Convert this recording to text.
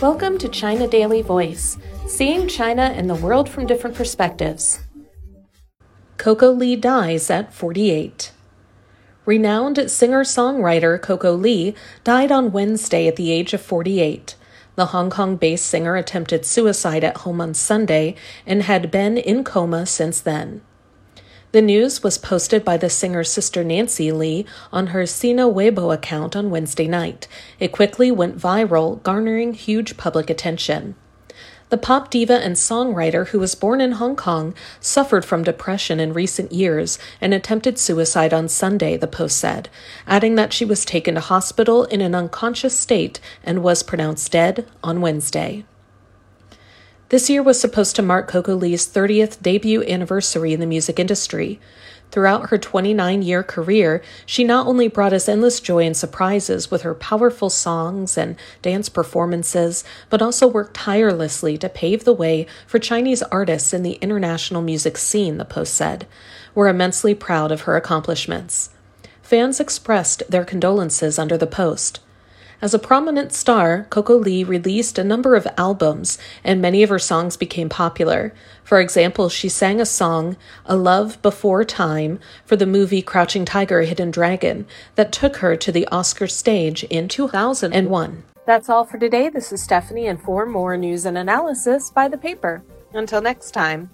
Welcome to China Daily Voice, seeing China and the world from different perspectives. Coco Lee dies at 48. Renowned singer songwriter Coco Lee died on Wednesday at the age of 48. The Hong Kong based singer attempted suicide at home on Sunday and had been in coma since then. The news was posted by the singer's sister Nancy Lee on her Sina Weibo account on Wednesday night. It quickly went viral, garnering huge public attention. The pop diva and songwriter, who was born in Hong Kong, suffered from depression in recent years and attempted suicide on Sunday, the Post said, adding that she was taken to hospital in an unconscious state and was pronounced dead on Wednesday. This year was supposed to mark Coco Lee's 30th debut anniversary in the music industry. Throughout her 29 year career, she not only brought us endless joy and surprises with her powerful songs and dance performances, but also worked tirelessly to pave the way for Chinese artists in the international music scene, the Post said. We're immensely proud of her accomplishments. Fans expressed their condolences under the post. As a prominent star, Coco Lee released a number of albums, and many of her songs became popular. For example, she sang a song, A Love Before Time, for the movie Crouching Tiger, Hidden Dragon, that took her to the Oscar stage in 2001. That's all for today. This is Stephanie, and for more news and analysis, by the paper. Until next time.